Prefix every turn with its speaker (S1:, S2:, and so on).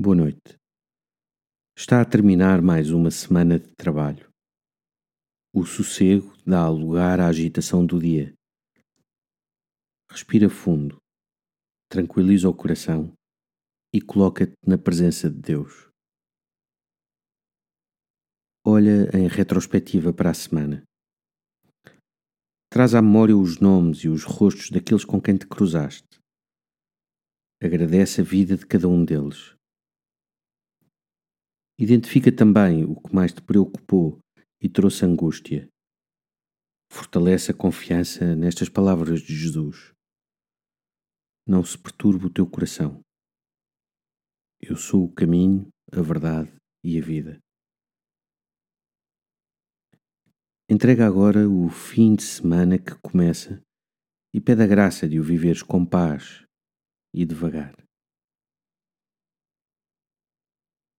S1: Boa noite. Está a terminar mais uma semana de trabalho. O sossego dá lugar à agitação do dia. Respira fundo, tranquiliza o coração e coloca-te na presença de Deus. Olha em retrospectiva para a semana. Traz à memória os nomes e os rostos daqueles com quem te cruzaste. Agradece a vida de cada um deles Identifica também o que mais te preocupou e trouxe angústia. Fortalece a confiança nestas palavras de Jesus. Não se perturbe o teu coração. Eu sou o caminho, a verdade e a vida. Entrega agora o fim de semana que começa e pede a graça de o viveres com paz e devagar.